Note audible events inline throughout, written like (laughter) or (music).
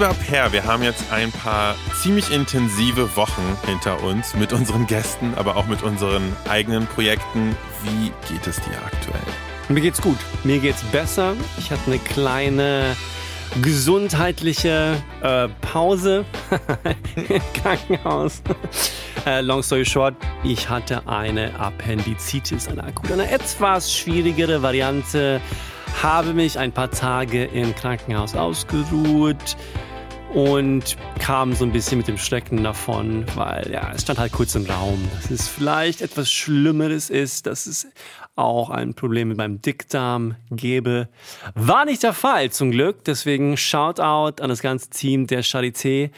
Lieber Per, wir haben jetzt ein paar ziemlich intensive Wochen hinter uns mit unseren Gästen, aber auch mit unseren eigenen Projekten. Wie geht es dir aktuell? Mir geht's gut. Mir geht's besser. Ich hatte eine kleine gesundheitliche äh, Pause (laughs) im Krankenhaus. Äh, long story short, ich hatte eine Appendizitis, eine akute, eine etwas schwierigere Variante. Habe mich ein paar Tage im Krankenhaus ausgeruht und kam so ein bisschen mit dem Schrecken davon, weil ja, es stand halt kurz im Raum, dass es vielleicht etwas Schlimmeres ist, dass es auch ein Problem mit meinem Dickdarm gäbe. War nicht der Fall, zum Glück. Deswegen Shoutout an das ganze Team der Charité,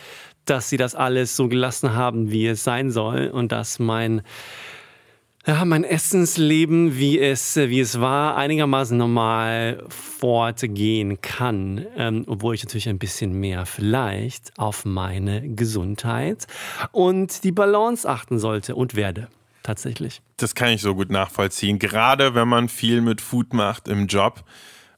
dass sie das alles so gelassen haben, wie es sein soll und dass mein ja, mein Essensleben, wie es, wie es war, einigermaßen normal fortgehen kann, ähm, obwohl ich natürlich ein bisschen mehr vielleicht auf meine Gesundheit und die Balance achten sollte und werde. Tatsächlich. Das kann ich so gut nachvollziehen. Gerade wenn man viel mit Food macht im Job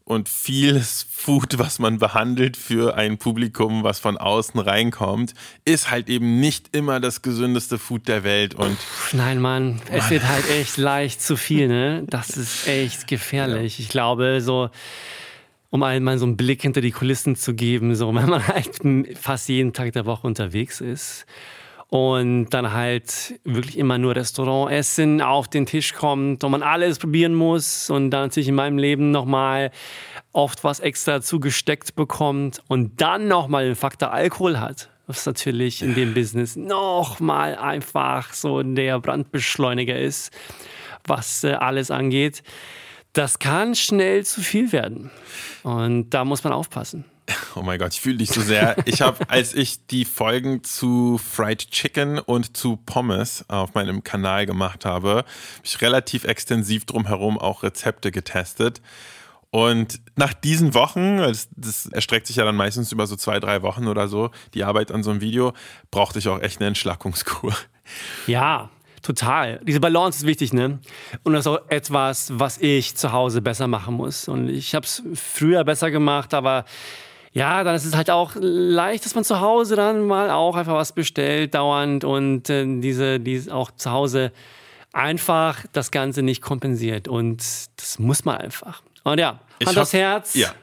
und vieles Food, was man behandelt für ein Publikum, was von außen reinkommt, ist halt eben nicht immer das gesündeste Food der Welt. Und Nein, Mann, es wird halt echt (laughs) leicht zu viel, ne? Das ist echt gefährlich. Ja. Ich glaube, so um einmal so einen Blick hinter die Kulissen zu geben, so wenn man (laughs) halt fast jeden Tag der Woche unterwegs ist und dann halt wirklich immer nur Restaurantessen auf den Tisch kommt und man alles probieren muss und dann natürlich in meinem Leben nochmal oft was extra zugesteckt bekommt und dann nochmal den Faktor Alkohol hat, was natürlich in dem Business nochmal einfach so der Brandbeschleuniger ist, was äh, alles angeht. Das kann schnell zu viel werden und da muss man aufpassen. Oh mein Gott, ich fühle dich so sehr. Ich habe, (laughs) als ich die Folgen zu Fried Chicken und zu Pommes auf meinem Kanal gemacht habe, habe ich relativ extensiv drumherum auch Rezepte getestet. Und nach diesen Wochen, das, das, erstreckt sich ja dann meistens über so zwei, drei Wochen oder so, die Arbeit an so einem Video, brauchte ich auch echt eine Entschlackungskur. Ja, total. Diese Balance ist wichtig, ne? Und das ist auch etwas, was ich zu Hause besser machen muss. Und ich habe es früher besser gemacht, aber ja, dann ist es halt auch leicht, dass man zu Hause dann mal auch einfach was bestellt, dauernd und äh, diese, diese auch zu Hause einfach das Ganze nicht kompensiert. Und das muss man einfach. Und ja, Hand aufs Herz. Ja.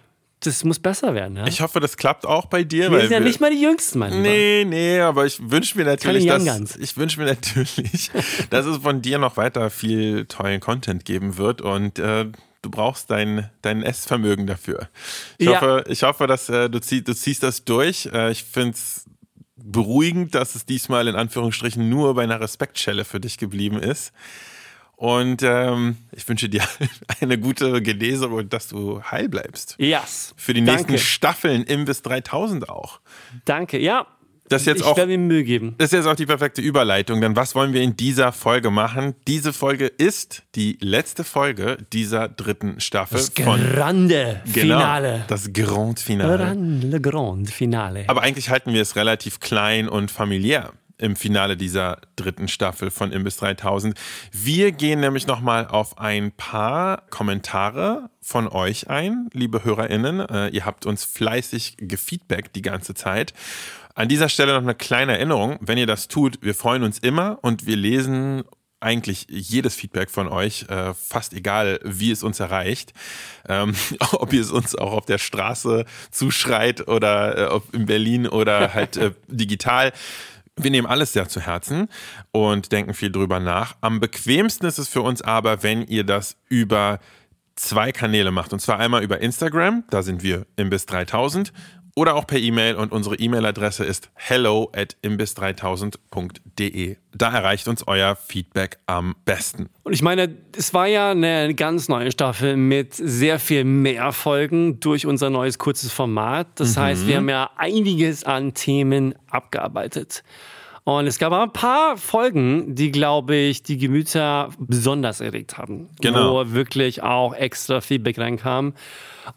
Das muss besser werden. Ja? Ich hoffe, das klappt auch bei dir. Wir sind ja nicht mal die Jüngsten, mein Nee, nee, aber ich wünsche mir natürlich, dass, ich wünsche mir (laughs) natürlich, dass es von dir noch weiter viel tollen Content geben wird und äh, du brauchst dein, dein Essvermögen dafür. Ich, ja. hoffe, ich hoffe, dass äh, du, zieh, du ziehst das durch. Äh, ich finde es beruhigend, dass es diesmal in Anführungsstrichen nur bei einer Respektschelle für dich geblieben ist. Und ähm, ich wünsche dir (laughs) eine gute Genesung und dass du heil bleibst. Yes. Für die nächsten Danke. Staffeln im bis 3000 auch. Danke. Ja, das jetzt ich auch, werde mir Mühe geben. Das ist jetzt auch die perfekte Überleitung, denn was wollen wir in dieser Folge machen? Diese Folge ist die letzte Folge dieser dritten Staffel. Das Grande genau, Finale. Das Grand Finale. Grande Grand Finale. Aber eigentlich halten wir es relativ klein und familiär im Finale dieser dritten Staffel von Imbiss 3000. Wir gehen nämlich nochmal auf ein paar Kommentare von euch ein, liebe HörerInnen. Äh, ihr habt uns fleißig gefeedbackt die ganze Zeit. An dieser Stelle noch eine kleine Erinnerung. Wenn ihr das tut, wir freuen uns immer und wir lesen eigentlich jedes Feedback von euch, äh, fast egal, wie es uns erreicht. Ähm, (laughs) ob ihr es uns auch auf der Straße zuschreit oder äh, in Berlin oder (laughs) halt äh, digital. Wir nehmen alles sehr zu Herzen und denken viel drüber nach. Am bequemsten ist es für uns aber, wenn ihr das über zwei Kanäle macht. Und zwar einmal über Instagram, da sind wir im bis 3000 oder auch per E-Mail und unsere E-Mail-Adresse ist hello at imbiss3000.de. Da erreicht uns euer Feedback am besten. Und ich meine, es war ja eine ganz neue Staffel mit sehr viel mehr Folgen durch unser neues kurzes Format. Das mhm. heißt, wir haben ja einiges an Themen abgearbeitet. Und es gab ein paar Folgen, die, glaube ich, die Gemüter besonders erregt haben. Genau. Wo wirklich auch extra Feedback reinkam.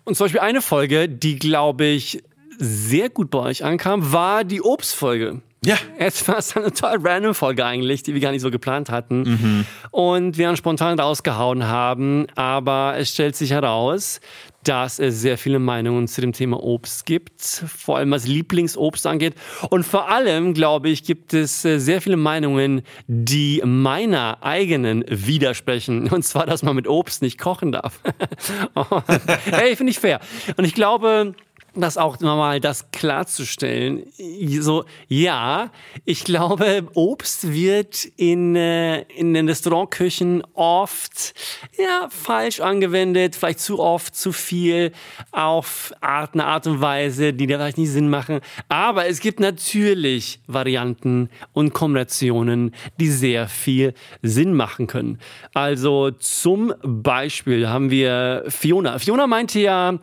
Und zum Beispiel eine Folge, die, glaube ich, sehr gut bei euch ankam, war die Obstfolge. Ja. Es war eine total random Folge eigentlich, die wir gar nicht so geplant hatten. Mhm. Und wir dann spontan rausgehauen haben. Aber es stellt sich heraus, dass es sehr viele Meinungen zu dem Thema Obst gibt, vor allem was Lieblingsobst angeht. Und vor allem, glaube ich, gibt es äh, sehr viele Meinungen, die meiner eigenen widersprechen. (laughs) Und zwar, dass man mit Obst nicht kochen darf. (laughs) hey, finde ich fair. Und ich glaube, das auch mal das klarzustellen. So, ja, ich glaube, Obst wird in, äh, in den Restaurantküchen oft ja, falsch angewendet, vielleicht zu oft, zu viel, auf Art, eine Art und Weise, die da vielleicht nicht Sinn machen. Aber es gibt natürlich Varianten und Kombinationen, die sehr viel Sinn machen können. Also zum Beispiel haben wir Fiona. Fiona meinte ja,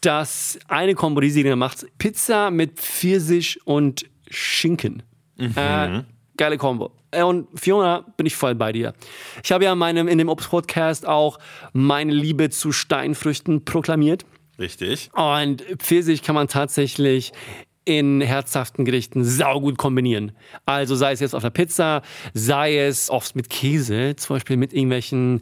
dass eine Kombo, die sie macht, Pizza mit Pfirsich und Schinken. Mhm. Äh, geile Kombo. Äh, und Fiona, bin ich voll bei dir. Ich habe ja in, meinem, in dem Obst-Podcast auch meine Liebe zu Steinfrüchten proklamiert. Richtig. Und Pfirsich kann man tatsächlich in herzhaften Gerichten saugut kombinieren. Also sei es jetzt auf der Pizza, sei es oft mit Käse, zum Beispiel mit irgendwelchen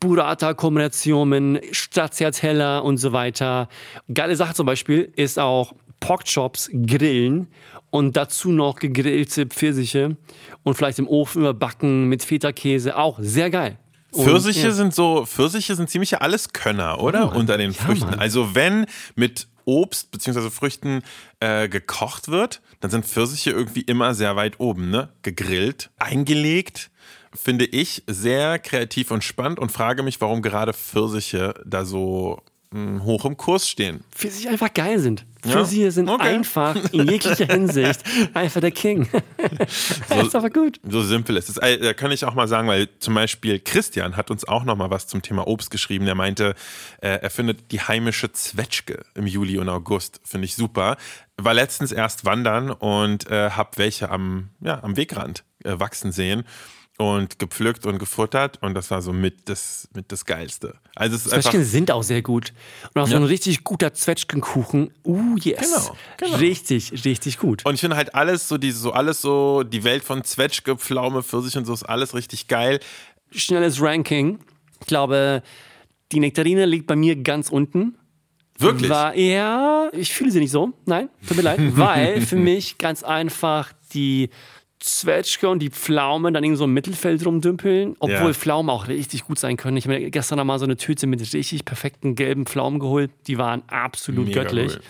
Burrata-Kombinationen, Stracciatella und so weiter. Geile Sache zum Beispiel ist auch Porkchops grillen und dazu noch gegrillte Pfirsiche und vielleicht im Ofen überbacken mit Feta-Käse. Auch sehr geil. Und, Pfirsiche ja. sind so, Pfirsiche sind ziemlich alles Könner, oder? Oh, Unter den ja, Früchten. Mann. Also wenn mit Obst bzw. Früchten äh, gekocht wird, dann sind Pfirsiche irgendwie immer sehr weit oben, ne? Gegrillt, eingelegt finde ich sehr kreativ und spannend und frage mich, warum gerade Pfirsiche da so hm, hoch im Kurs stehen. Pfirsiche einfach geil sind. Pfirsiche ja? sind okay. einfach in jeglicher (laughs) Hinsicht einfach der King. das (laughs) ist aber gut. So simpel ist es. Äh, da kann ich auch mal sagen, weil zum Beispiel Christian hat uns auch noch mal was zum Thema Obst geschrieben. Der meinte, äh, er findet die heimische Zwetschge im Juli und August. Finde ich super. War letztens erst wandern und äh, hab welche am, ja, am Wegrand äh, wachsen sehen und gepflückt und gefuttert und das war so mit das, mit das Geilste. Also es Zwetschgen sind auch sehr gut. Und auch ja. so ein richtig guter Zwetschgenkuchen. Uh, yes. Genau, genau. Richtig, richtig gut. Und ich finde halt alles so, diese, so alles so, die Welt von Zwetschge, Pflaume, Pfirsich und so ist alles richtig geil. Schnelles Ranking. Ich glaube, die Nektarine liegt bei mir ganz unten. Wirklich? War, ja, ich fühle sie nicht so. Nein, tut mir leid. (laughs) Weil für mich ganz einfach die Zwetschge und die Pflaumen dann in so im Mittelfeld rumdümpeln, obwohl ja. Pflaumen auch richtig gut sein können. Ich habe mir gestern noch mal so eine Tüte mit richtig perfekten gelben Pflaumen geholt. Die waren absolut Mega göttlich. Cool.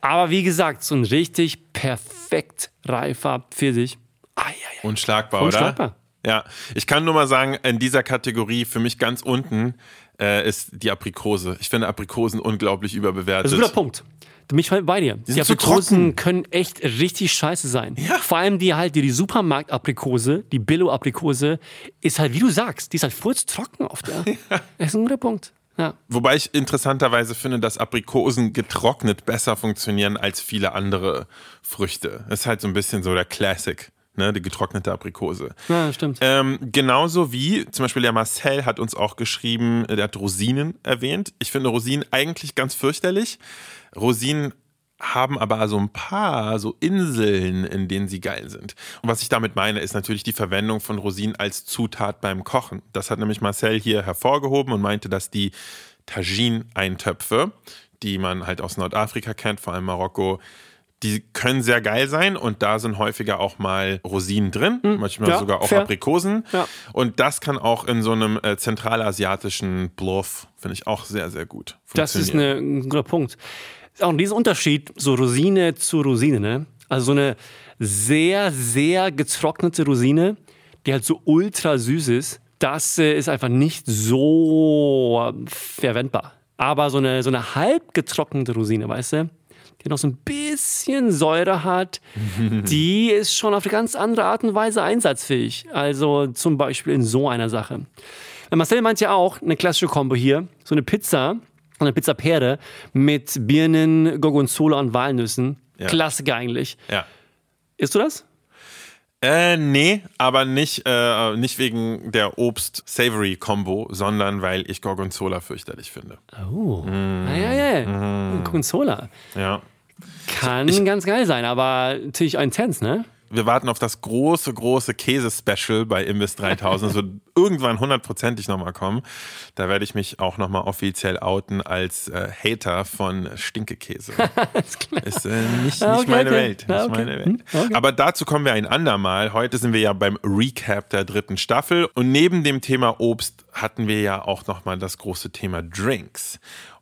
Aber wie gesagt, so ein richtig perfekt reifer Pfirsich. Ah, ja, ja. Unschlagbar, Unschlagbar, oder? Ja, ich kann nur mal sagen, in dieser Kategorie für mich ganz unten äh, ist die Aprikose. Ich finde Aprikosen unglaublich überbewertet. Das ist ein guter Punkt. Mich bei dir. Die, die Aprikosen können echt richtig scheiße sein. Ja. Vor allem die halt, die, die Supermarkt-Aprikose, die Billo-Aprikose, ist halt, wie du sagst, die ist halt furztrocken oft. Ja. (laughs) ja. Das ist ein guter Punkt. Ja. Wobei ich interessanterweise finde, dass Aprikosen getrocknet besser funktionieren als viele andere Früchte. Das ist halt so ein bisschen so der Classic. Ne, die getrocknete Aprikose. Ja, stimmt. Ähm, genauso wie zum Beispiel der Marcel hat uns auch geschrieben, der hat Rosinen erwähnt. Ich finde Rosinen eigentlich ganz fürchterlich. Rosinen haben aber so ein paar so Inseln, in denen sie geil sind. Und was ich damit meine, ist natürlich die Verwendung von Rosinen als Zutat beim Kochen. Das hat nämlich Marcel hier hervorgehoben und meinte, dass die Tagine-Eintöpfe, die man halt aus Nordafrika kennt, vor allem Marokko, die können sehr geil sein und da sind häufiger auch mal Rosinen drin, mhm. manchmal ja, sogar auch fair. Aprikosen. Ja. Und das kann auch in so einem äh, zentralasiatischen Bluff, finde ich auch sehr, sehr gut. Das ist eine, ein guter Punkt. Auch dieser Unterschied, so Rosine zu Rosine, ne? Also so eine sehr, sehr getrocknete Rosine, die halt so ultra süß ist, das äh, ist einfach nicht so verwendbar. Aber so eine, so eine halb getrocknete Rosine, weißt du? Die noch so ein bisschen Säure hat, (laughs) die ist schon auf eine ganz andere Art und Weise einsatzfähig. Also zum Beispiel in so einer Sache. Marcel meint ja auch eine klassische Kombo hier, so eine Pizza, eine Pizza Pere mit Birnen, Gorgonzola und Walnüssen. Ja. Klassiker eigentlich. Ja. Isst du das? Äh, nee, aber nicht, äh, nicht wegen der Obst-Savory-Kombo, sondern weil ich Gorgonzola fürchterlich finde. Oh. Mm. Ah, ja, ja. Mm. Gorgonzola. Ja. Kann ganz geil sein, aber natürlich intens, ne? Wir warten auf das große, große Käse-Special bei Imbiss 3000. Das wird (laughs) irgendwann hundertprozentig nochmal kommen. Da werde ich mich auch nochmal offiziell outen als äh, Hater von Stinkekäse. (laughs) Ist äh, nicht, Ah, nicht okay, meine okay. Welt. Nicht Ah, okay. meine Welt. Hm, okay. Aber dazu kommen wir ein andermal. Heute sind wir ja beim Recap der dritten Staffel. Und neben dem Thema Obst hatten wir ja auch nochmal das große Thema Drinks.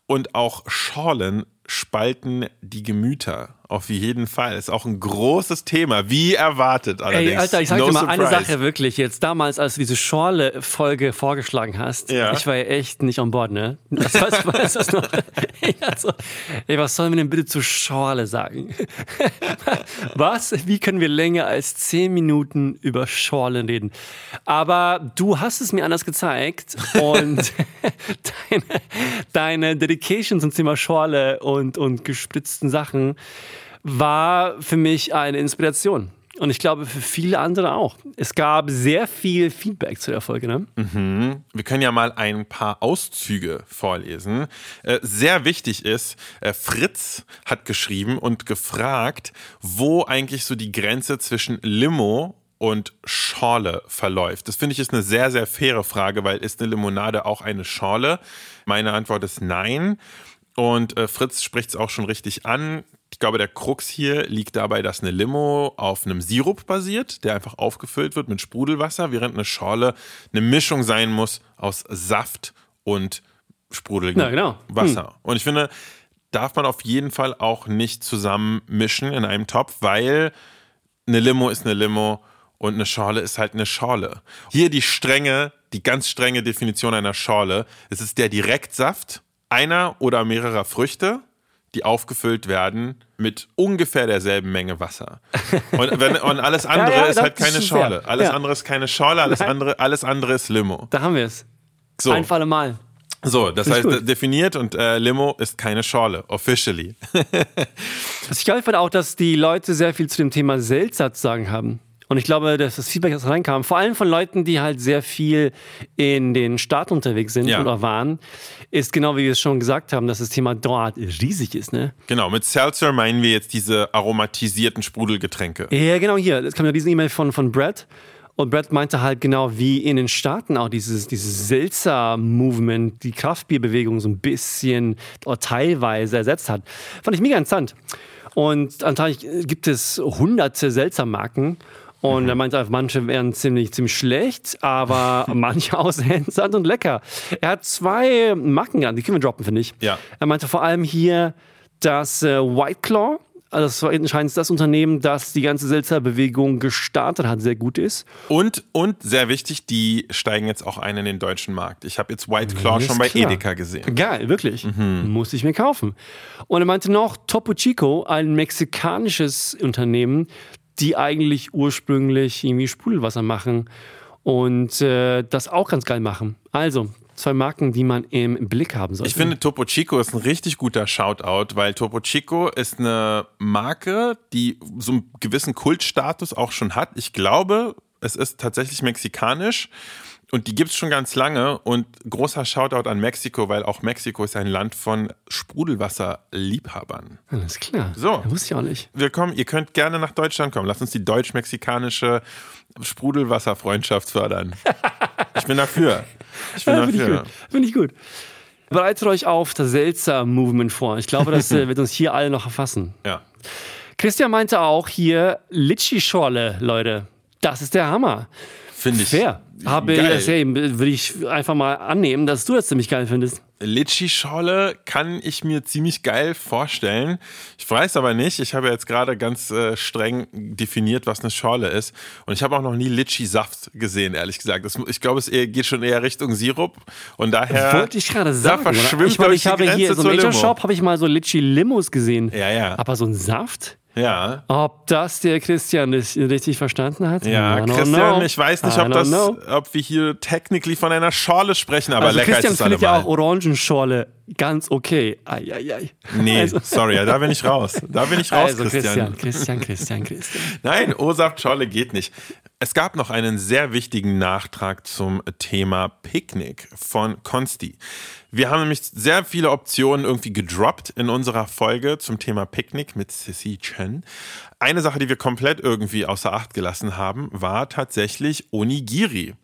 Und auch Schorlen spalten die Gemüter. Auf jeden Fall. Ist auch ein großes Thema. Wie erwartet allerdings. Ey, Alter, ich sag no dir mal eine surprise. Sache wirklich. Jetzt damals, als du diese Schorle-Folge vorgeschlagen hast, Ja. ich war ja echt nicht on board, ne? Das was, was ist noch? (laughs) Ich dachte so, ey, was sollen wir denn bitte zu Schorle sagen? (laughs) Was? Wie können wir länger als zehn Minuten über Schorle reden? Aber du hast es mir anders gezeigt und (laughs) deine, deine Dedication zum Thema Schorle und, und gespritzten Sachen war für mich eine Inspiration. Und ich glaube für viele andere auch. Es gab sehr viel Feedback zu der Folge, ne? Wir können ja mal ein paar Auszüge vorlesen. Äh, sehr wichtig ist, äh, Fritz hat geschrieben und gefragt, wo eigentlich so die Grenze zwischen Limo und Schorle verläuft. Das finde ich ist eine sehr, sehr faire Frage, weil ist eine Limonade auch eine Schorle? Meine Antwort ist nein. Und äh, Fritz spricht es auch schon richtig an. Ich glaube, der Krux hier liegt dabei, dass eine Limo auf einem Sirup basiert, der einfach aufgefüllt wird mit Sprudelwasser, während eine Schorle eine Mischung sein muss aus Saft und sprudeligem genau. Wasser. Und ich finde, darf man auf jeden Fall auch nicht zusammen mischen in einem Topf, weil eine Limo ist eine Limo und eine Schorle ist halt eine Schorle. Hier die strenge, die ganz strenge Definition einer Schorle. Es ist der Direktsaft einer oder mehrerer Früchte, die aufgefüllt werden mit ungefähr derselben Menge Wasser. (laughs) Und, wenn, und alles andere ja, ist das halt keine ist fair. Schorle. Alles Ja. andere ist keine Schorle, alles Nein. andere, alles andere ist Limo. Da haben wir es. So. Ein für alle Mal. So, das heißt gut. definiert und äh, Limo ist keine Schorle, officially. Was ich finde auch, dass die Leute sehr viel zu dem Thema Seltzer zu sagen haben. Und ich glaube, dass das Feedback, das reinkam, vor allem von Leuten, die halt sehr viel in den Staaten unterwegs sind Ja. oder waren, ist genau wie wir es schon gesagt haben, dass das Thema dort riesig ist, ne? Genau, mit Seltzer meinen wir jetzt diese aromatisierten Sprudelgetränke. Ja, genau hier. Es kam ja diese E-Mail von, von Brett. Und Brett meinte halt genau wie in den Staaten auch dieses, dieses Seltzer-Movement, die Kraftbierbewegung so ein bisschen oder teilweise ersetzt hat. Fand ich mega interessant. Und anscheinend gibt es hunderte Seltzer-Marken. Und er meinte, einfach, manche wären ziemlich, ziemlich schlecht, aber (laughs) manche interessant und lecker. Er hat zwei Marken genannt, die können wir droppen, finde ich. Ja. Er meinte vor allem hier das äh, White Claw. Also das war anscheinend das Unternehmen, das die ganze Seltzer-Bewegung gestartet hat, sehr gut ist. Und, und sehr wichtig, die steigen jetzt auch ein in den deutschen Markt. Ich habe jetzt White Claw schon bei klar. Edeka gesehen. Geil, wirklich. Muss ich mir kaufen. Und er meinte noch Topo Chico, ein mexikanisches Unternehmen, die eigentlich ursprünglich irgendwie Sprudelwasser machen und äh, das auch ganz geil machen. Also, zwei Marken, die man im Blick haben sollte. Ich finde, Topo Chico ist ein richtig guter Shoutout, weil Topo Chico ist eine Marke, die so einen gewissen Kultstatus auch schon hat. Ich glaube, es ist tatsächlich mexikanisch und die gibt es schon ganz lange. Und großer Shoutout an Mexiko, weil auch Mexiko ist ein Land von Sprudelwasserliebhabern. Alles klar. So. Wusste ich auch nicht. Willkommen, ihr könnt gerne nach Deutschland kommen. Lasst uns die deutsch-mexikanische Sprudelwasserfreundschaft fördern. (laughs) Ich bin dafür. Ich bin Ja, dafür. Finde ich gut. Bereitet euch auf das Seltzer-Movement vor. Ich glaube, das (laughs) äh, wird uns hier alle noch erfassen. Ja. Christian meinte auch hier Litschi-Schorle, Leute. Das ist der Hammer. Finde ich. Fair. Habe geil. hey, würde ich einfach mal annehmen, dass du das ziemlich geil findest. Litschi-Schorle kann ich mir ziemlich geil vorstellen. Ich weiß aber nicht, ich habe jetzt gerade ganz äh, streng definiert, was eine Schorle ist. Und ich habe auch noch nie Litschi-Saft gesehen, ehrlich gesagt. Das, ich glaube, es geht schon eher Richtung Sirup. Und daher. Wollte ich gerade sagen. Da verschwimmt, ich, meine, ich, ich habe die hier so im Limo. Shop habe ich mal so Litchi-Limos gesehen. Ja, ja. Aber so ein Saft? Ja. Ob das der Christian richtig verstanden hat? Ja, Christian, know. ich weiß nicht, ob, das, know. ob wir hier technically von einer Schorle sprechen, aber also lecker Christian ist es findet ja auch Orangenschorle ganz okay. Eieiei. Nee, Also, sorry, da bin ich raus. Da bin ich raus, also Christian. Christian, Christian, Christian, Christian. (laughs) Nein, O-Saft Scholle geht nicht. Es gab noch einen sehr wichtigen Nachtrag zum Thema Picknick von Konsti. Wir haben nämlich sehr viele Optionen irgendwie gedroppt in unserer Folge zum Thema Picknick mit Sissy Chen. Eine Sache, die wir komplett irgendwie außer Acht gelassen haben, war tatsächlich Onigiri.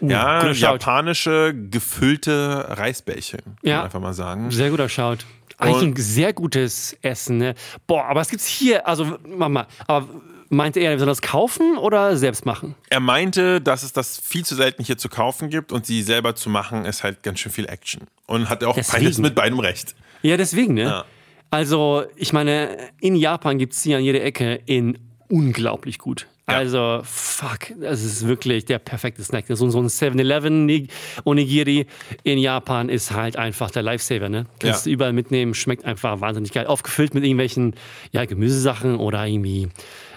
Ja, guter Shout. japanische gefüllte Reisbällchen, kann Ja. man einfach mal sagen. Sehr guter Shout. Eigentlich ein sehr gutes Essen. Ne? Boah, aber es gibt's hier, also Mama, aber meinte er, wir sollen das kaufen oder selbst machen? Er meinte, dass es das viel zu selten hier zu kaufen gibt und sie selber zu machen, ist halt ganz schön viel Action. Und hat auch Deswegen. beides mit beidem recht. Ja, deswegen, ne? Ja. Also, ich meine, in Japan gibt's die an jeder Ecke in unglaublich gut. Ja. Also, fuck, das ist wirklich der perfekte Snack. So, so ein 7-Eleven Ni- Onigiri in Japan ist halt einfach der Lifesaver, ne? Kannst Ja. du überall mitnehmen, schmeckt einfach wahnsinnig geil. Aufgefüllt mit irgendwelchen, ja, Gemüsesachen oder irgendwie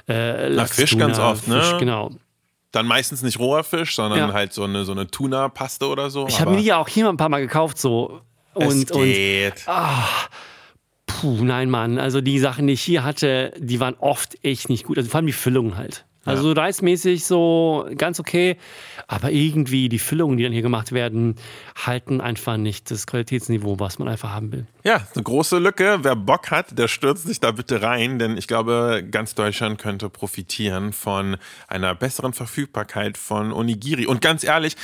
äh, Lachs, Fisch ganz oft, ne? Fisch, genau. Dann meistens nicht roher Fisch, sondern Ja. halt so eine, so eine Tuna-Paste oder so. Ich habe mir die ja auch hier mal ein paar Mal gekauft, so. es Und, und geht. Puh, nein, Mann. Also die Sachen, die ich hier hatte, die waren oft echt nicht gut. Also vor allem die Füllung halt. Also so reismäßig so ganz okay, aber irgendwie die Füllungen, die dann hier gemacht werden, halten einfach nicht das Qualitätsniveau, was man einfach haben will. Ja, eine große Lücke. Wer Bock hat, der stürzt sich da bitte rein, denn ich glaube, ganz Deutschland könnte profitieren von einer besseren Verfügbarkeit von Onigiri. Und ganz ehrlich,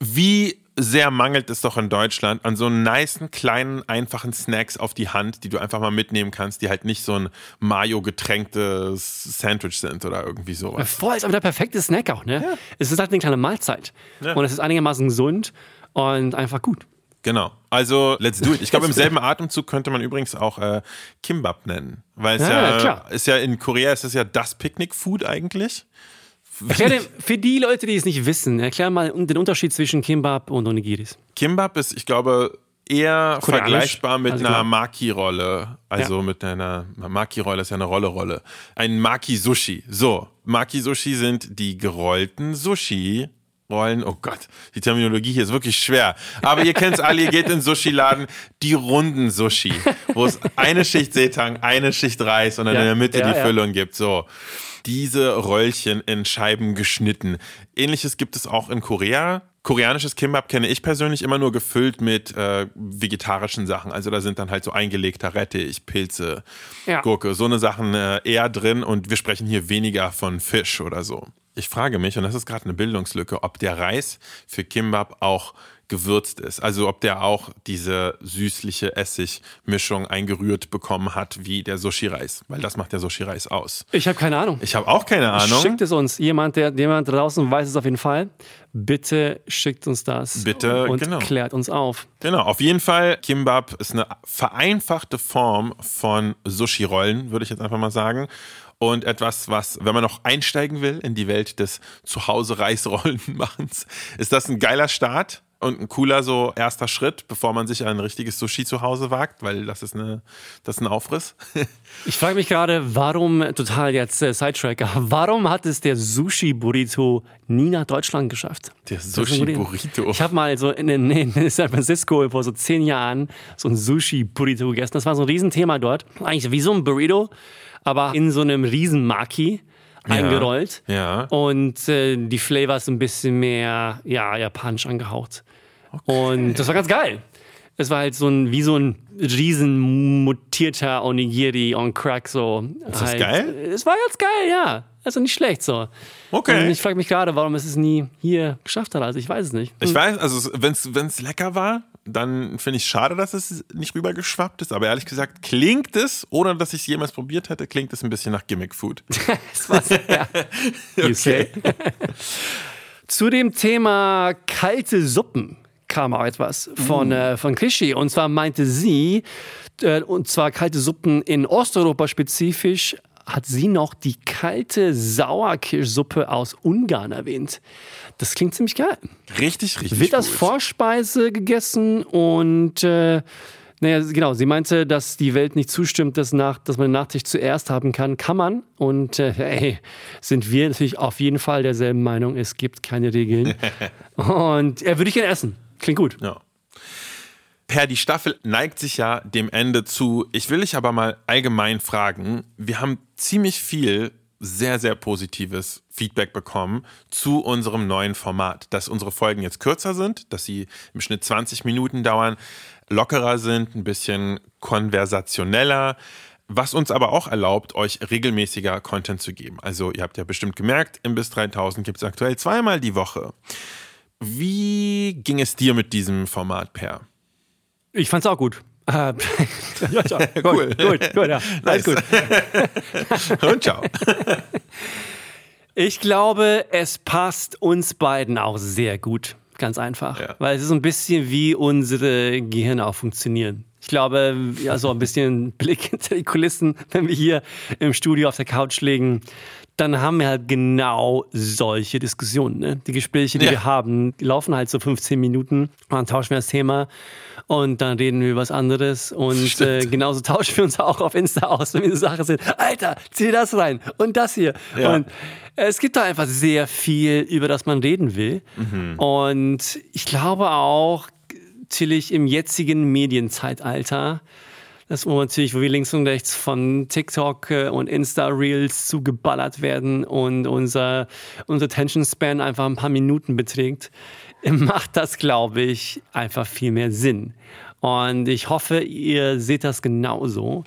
wie sehr mangelt es doch in Deutschland an so nicen, kleinen, einfachen Snacks auf die Hand, die du einfach mal mitnehmen kannst, die halt nicht so ein Mayo-getränktes Sandwich sind oder irgendwie sowas. Voll, ist aber der perfekte Snack auch, ne? Es ist halt eine kleine Mahlzeit. Und es ist einigermaßen gesund und einfach gut. Genau. Also, let's do it. Ich glaube, im selben Atemzug könnte man übrigens auch äh, Kimbap nennen. Weil es Ja, ja, ja, ist ja in Korea ist es ja das Picknick-Food eigentlich. Erklär für die Leute, die es nicht wissen, erklär mal den Unterschied zwischen Kimbap und Onigiris. Kimbap ist, ich glaube, eher Koreanisch, vergleichbar mit also einer. Maki-Rolle. Also Ja. mit einer Maki-Rolle ist ja eine Rolle-Rolle. Ein Maki-Sushi. So, Maki-Sushi sind die gerollten Sushi. Rollen, oh Gott, die Terminologie hier ist wirklich schwer. Aber ihr kennt es alle, ihr geht in den Sushi-Laden, die runden Sushi, wo es eine Schicht Seetang, eine Schicht Reis und dann Ja, in der Mitte ja, die. Füllung gibt. So, diese Röllchen in Scheiben geschnitten. Ähnliches gibt es auch in Korea. Koreanisches Kimbap kenne ich persönlich immer nur gefüllt mit äh, vegetarischen Sachen. Also da sind dann halt so eingelegter Rettich, Pilze, Ja. Gurke, so eine Sachen äh, eher drin und wir sprechen hier weniger von Fisch oder so. Ich frage mich, und das ist gerade eine Bildungslücke, ob der Reis für Kimbap auch gewürzt ist. Also ob der auch diese süßliche Essigmischung eingerührt bekommen hat wie der Sushi-Reis. Weil das macht der Sushi-Reis aus. Ich habe keine Ahnung. Ich habe auch keine Ahnung. Schickt es uns. Jemand, der jemand draußen weiß es auf jeden Fall. Bitte schickt uns das. Bitte, und genau. klärt uns auf. Genau, auf jeden Fall, Kimbap ist eine vereinfachte Form von Sushi-Rollen, würde ich jetzt einfach mal sagen. Und etwas, was, wenn man noch einsteigen will in die Welt des Zuhause-Reisrollenmachens, (laughs) ist das ein geiler Start und ein cooler so erster Schritt, bevor man sich ein richtiges Sushi zu Hause wagt, weil das ist, eine, das ist ein Aufriss. (laughs) Ich frage mich gerade, warum, total jetzt äh, Sidetracker, warum hat es der Sushi-Burrito nie nach Deutschland geschafft? Der. Sushi-Burrito. Ich habe mal so in, in, in San Francisco vor so zehn Jahren so ein Sushi-Burrito gegessen. Das war so ein Riesenthema dort. Eigentlich wie so ein Burrito, aber in so einem Riesen-Maki eingerollt. Ja. Und äh, die Flavor ist ein bisschen mehr, ja, japanisch angehaucht. Und das war ganz geil. Es war halt so ein, wie so ein riesen mutierter Onigiri on Crack, so. Ist das geil? Es war ganz geil, ja. Also nicht schlecht, so. Okay. Und ich frage mich gerade, warum es es nie hier geschafft hat. Also ich weiß es nicht. Ich weiß, also wenn es lecker war, dann finde ich schade, dass es nicht rübergeschwappt ist. Aber ehrlich gesagt, klingt es, ohne dass ich es jemals probiert hätte, klingt es ein bisschen nach Gimmick Food. (laughs) Es war sehr, you (laughs) say. (laughs) Zu dem Thema kalte Suppen kam auch etwas von, äh, von Krischi. Und zwar meinte sie, äh, und zwar kalte Suppen in Osteuropa spezifisch, hat sie noch die kalte Sauerkirschsuppe aus Ungarn erwähnt. Das klingt ziemlich geil. Richtig, richtig. Wird als. Vorspeise gegessen und äh, naja, genau, sie meinte, dass die Welt nicht zustimmt, dass, nach, dass man Nachtisch zuerst haben kann. Kann man. Und äh, ey, sind wir natürlich auf jeden Fall derselben Meinung. Es gibt keine Regeln. (laughs) und er äh, würde ich gerne essen. Klingt gut. Ja. Per, die Staffel neigt sich ja dem Ende zu. Ich will dich aber mal allgemein fragen. Wir haben ziemlich viel sehr, sehr positives Feedback bekommen zu unserem neuen Format, dass unsere Folgen jetzt kürzer sind, dass sie im Schnitt 20 Minuten dauern, lockerer sind, ein bisschen konversationeller, was uns aber auch erlaubt, euch regelmäßiger Content zu geben. Also ihr habt ja bestimmt gemerkt, im Bis 3000 gibt es aktuell zweimal die Woche. Wie ging es dir mit diesem Format, Per? Ich fand's auch gut. (laughs) Ja, ja, (laughs) Cool. Gut, gut, gut, ja. Alles gut. (laughs) Und ciao. Ich glaube, es passt uns beiden auch sehr gut. Ganz einfach. Ja. Weil es ist so ein bisschen wie unsere Gehirne auch funktionieren. Ich glaube, ja, so ein bisschen Blick hinter die Kulissen, wenn wir hier im Studio auf der Couch liegen, dann haben wir halt genau solche Diskussionen. Ne? Die Gespräche, die Ja. wir haben, laufen halt so 15 Minuten und dann tauschen wir das Thema und dann reden wir über was anderes und äh, genauso tauschen wir uns auch auf Insta aus, wenn wir so Sachen sind. Alter, zieh das rein und das hier. Ja. Und es gibt da einfach sehr viel, über das man reden will. Und ich glaube auch, natürlich im jetzigen Medienzeitalter, das wo natürlich, wo wir links und rechts von TikTok äh, und Insta-Reels zugeballert werden und unser, unser Attention Span einfach ein paar Minuten beträgt, (laughs) macht das, glaube ich, einfach viel mehr Sinn. Und ich hoffe, ihr seht das genauso.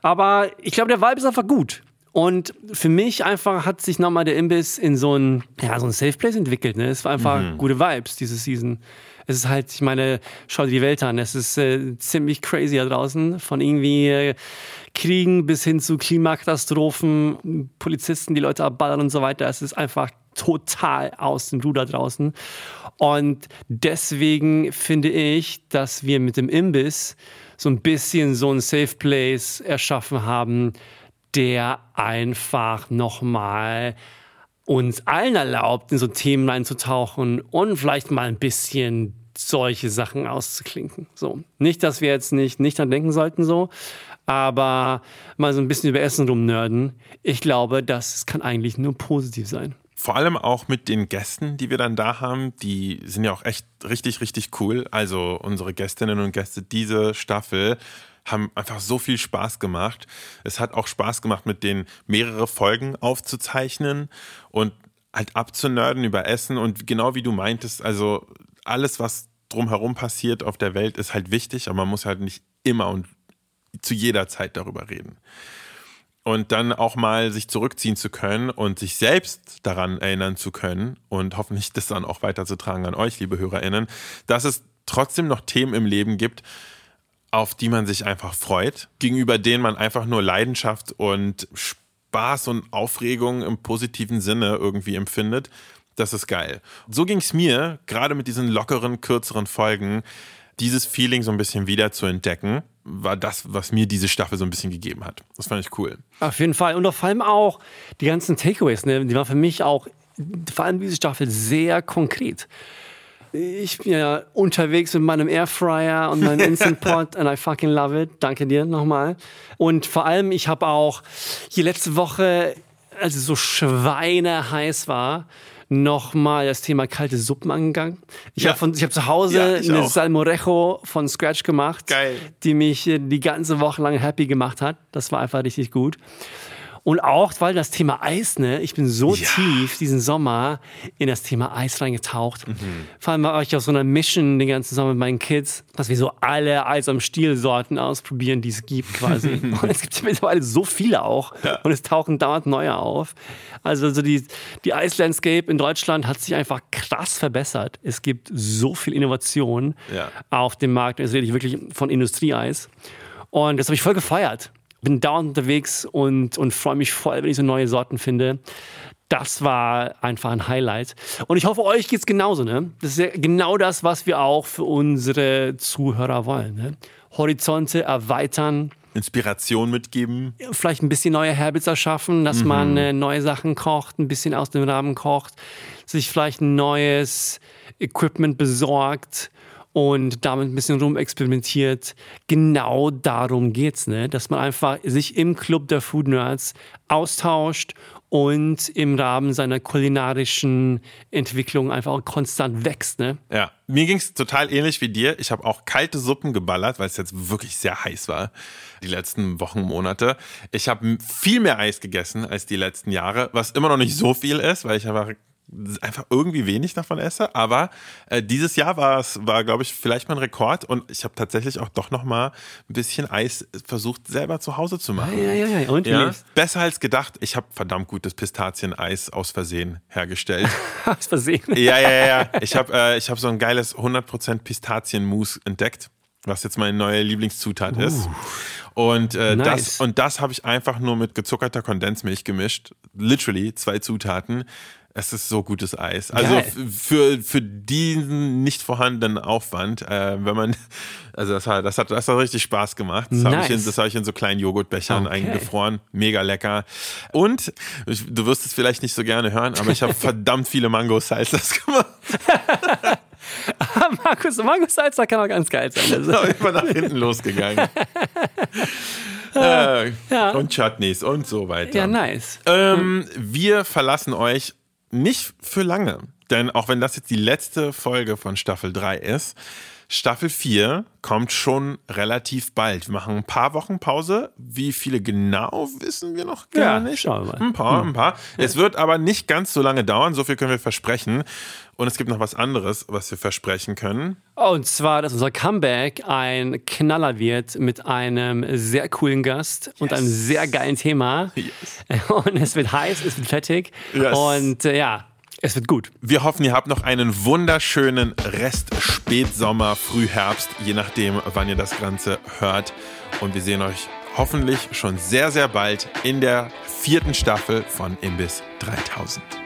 Aber ich glaube, der Vibe ist einfach gut. Und für mich einfach hat sich nochmal der Imbiss in so ein, ja, so ein Safe Place entwickelt. Ne? Es war einfach gute Vibes diese Season. Es ist halt, ich meine, schau dir die Welt an. Es ist äh, ziemlich crazy da draußen. Von irgendwie äh, Kriegen bis hin zu Klimakatastrophen, Polizisten, die Leute abballern und so weiter. Es ist einfach total aus dem Ruder draußen. Und deswegen finde ich, dass wir mit dem Imbiss so ein bisschen so ein Safe Place erschaffen haben, der einfach nochmal uns allen erlaubt, in so Themen einzutauchen und vielleicht mal ein bisschen solche Sachen auszuklinken. So. Nicht, dass wir jetzt nicht, nicht dran denken sollten, so, aber mal so ein bisschen über Essen rumnörden. Ich glaube, das kann eigentlich nur positiv sein. Vor allem auch mit den Gästen, die wir dann da haben, die sind ja auch echt richtig, richtig cool. Also unsere Gästinnen und Gäste diese Staffel haben einfach so viel Spaß gemacht. Es hat auch Spaß gemacht, mit denen mehrere Folgen aufzuzeichnen und halt abzunörden über Essen. Und genau wie du meintest, also alles, was drumherum passiert auf der Welt, ist halt wichtig, aber man muss halt nicht immer und zu jeder Zeit darüber reden und dann auch mal sich zurückziehen zu können und sich selbst daran erinnern zu können und hoffentlich das dann auch weiterzutragen an euch, liebe HörerInnen, dass es trotzdem noch Themen im Leben gibt, auf die man sich einfach freut, gegenüber denen man einfach nur Leidenschaft und Spaß und Aufregung im positiven Sinne irgendwie empfindet. Das ist geil. So ging es mir, gerade mit diesen lockeren, kürzeren Folgen, dieses Feeling so ein bisschen wieder zu entdecken, war das, was mir diese Staffel so ein bisschen gegeben hat. Das fand ich cool. Auf jeden Fall. Und vor allem auch die ganzen Takeaways, ne? die waren für mich auch, vor allem diese Staffel, sehr konkret. Ich bin ja unterwegs mit meinem Airfryer und meinem (laughs) Instant Pot and I fucking love it. Danke dir nochmal. Und vor allem, ich habe auch hier letzte Woche, als es so schweineheiß war, nochmal das Thema kalte Suppen angegangen. Ich Ja. habe hab zu Hause Ja, eine auch. Salmorejo von Scratch gemacht, Geil. die mich äh, die ganze Woche lang happy gemacht hat. Das war einfach richtig gut. Und auch, weil das Thema Eis, ne, ich bin so Ja. tief diesen Sommer in das Thema Eis reingetaucht. Mhm. Vor allem war ich auf so einer Mission den ganzen Sommer mit meinen Kids, dass wir so alle Eis am Stiel-Sorten ausprobieren, die es gibt quasi. (laughs) Und es gibt mittlerweile so viele auch. Und es tauchen dauernd neue auf. Also so die, die Eislandscape in Deutschland hat sich einfach krass verbessert. Es gibt so viel Innovation Ja. auf dem Markt. Das rede ich wirklich von Industrieeis. Und das habe ich voll gefeiert. Bin dauernd unterwegs und, und freue mich voll, wenn ich so neue Sorten finde. das war einfach ein Highlight. Und ich hoffe, euch geht's genauso. Ne? Das ist ja genau das, was wir auch für unsere Zuhörer wollen. Ne? Horizonte erweitern. Inspiration mitgeben. Vielleicht ein bisschen neue Habits erschaffen, dass mhm. man äh, neue Sachen kocht, ein bisschen aus dem Rahmen kocht, sich vielleicht ein neues Equipment besorgt und damit ein bisschen rumexperimentiert. Genau darum geht's, ne? Dass man einfach sich im Club der Food Nerds austauscht und im Rahmen seiner kulinarischen Entwicklung einfach konstant wächst. Ne? Ja, mir ging es total ähnlich wie dir. Ich habe auch kalte Suppen geballert, weil es jetzt wirklich sehr heiß war, die letzten Wochen, Monate. Ich habe viel mehr Eis gegessen als die letzten Jahre, was immer noch nicht so viel ist, weil ich einfach einfach irgendwie wenig davon esse. Aber äh, dieses Jahr war es, war, glaube ich, vielleicht mein Rekord und ich habe tatsächlich auch doch noch mal ein bisschen Eis versucht, selber zu Hause zu machen. Ja, ja, ja. Und ja, besser als gedacht. Ich habe verdammt gutes Pistazieneis aus Versehen hergestellt. (laughs) aus Versehen? Ja, ja, ja. Ich habe äh, hab so ein geiles 100% Pistazienmus entdeckt, was jetzt meine neue Lieblingszutat uh. ist. Und äh, nice. das, und das habe ich einfach nur mit gezuckerter Kondensmilch gemischt. Literally zwei Zutaten. Es ist so gutes Eis. Also für, für diesen nicht vorhandenen Aufwand, äh, wenn man, also das hat, das hat, das hat richtig Spaß gemacht. Das nice. habe ich, in, hab ich in so kleinen Joghurtbechern okay. eingefroren. Mega lecker. Und du wirst es vielleicht nicht so gerne hören, aber ich habe (laughs) verdammt viele Mango-Salsas gemacht. (laughs) Markus, Mango-Salsa kann auch ganz geil sein. Also. ich bin nach hinten losgegangen. (laughs) äh, ja. Und Chutneys und so weiter. Ja, nice. Ähm, wir verlassen euch nicht für lange. Denn auch wenn das jetzt die letzte Folge von Staffel 3 ist, Staffel 4 kommt schon relativ bald. Wir machen ein paar Wochen Pause. Wie viele genau wissen wir noch gar ja, nicht. Schauen wir mal. Ein paar, hm. ein paar. Es wird aber nicht ganz so lange dauern. So viel können wir versprechen. Und es gibt noch was anderes, was wir versprechen können. Und zwar, dass unser Comeback ein Knaller wird mit einem sehr coolen Gast yes. und einem sehr geilen Thema. Yes. (laughs) Und es wird heiß, es wird fettig. Yes. Und äh, ja, es wird gut. Wir hoffen, ihr habt noch einen wunderschönen Rest Spätsommer, Frühherbst, je nachdem, wann ihr das Ganze hört. Und wir sehen euch hoffentlich schon sehr, sehr bald in der vierten Staffel von Imbiss 3000.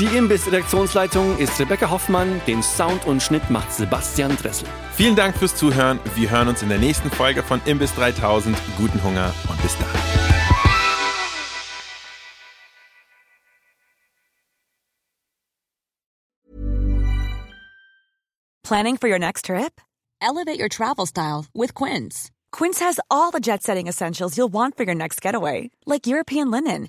Die Imbiss-Redaktionsleitung ist Rebecca Hoffmann, den Sound und Schnitt macht Sebastian Dressel. Vielen Dank fürs Zuhören. Wir hören uns in der nächsten Folge von Imbiss 3000. Guten Hunger und bis dahin. Planning for your next trip? Elevate your travel style with Quince. Quince has all the jet-setting essentials you'll want for your next getaway, like European linen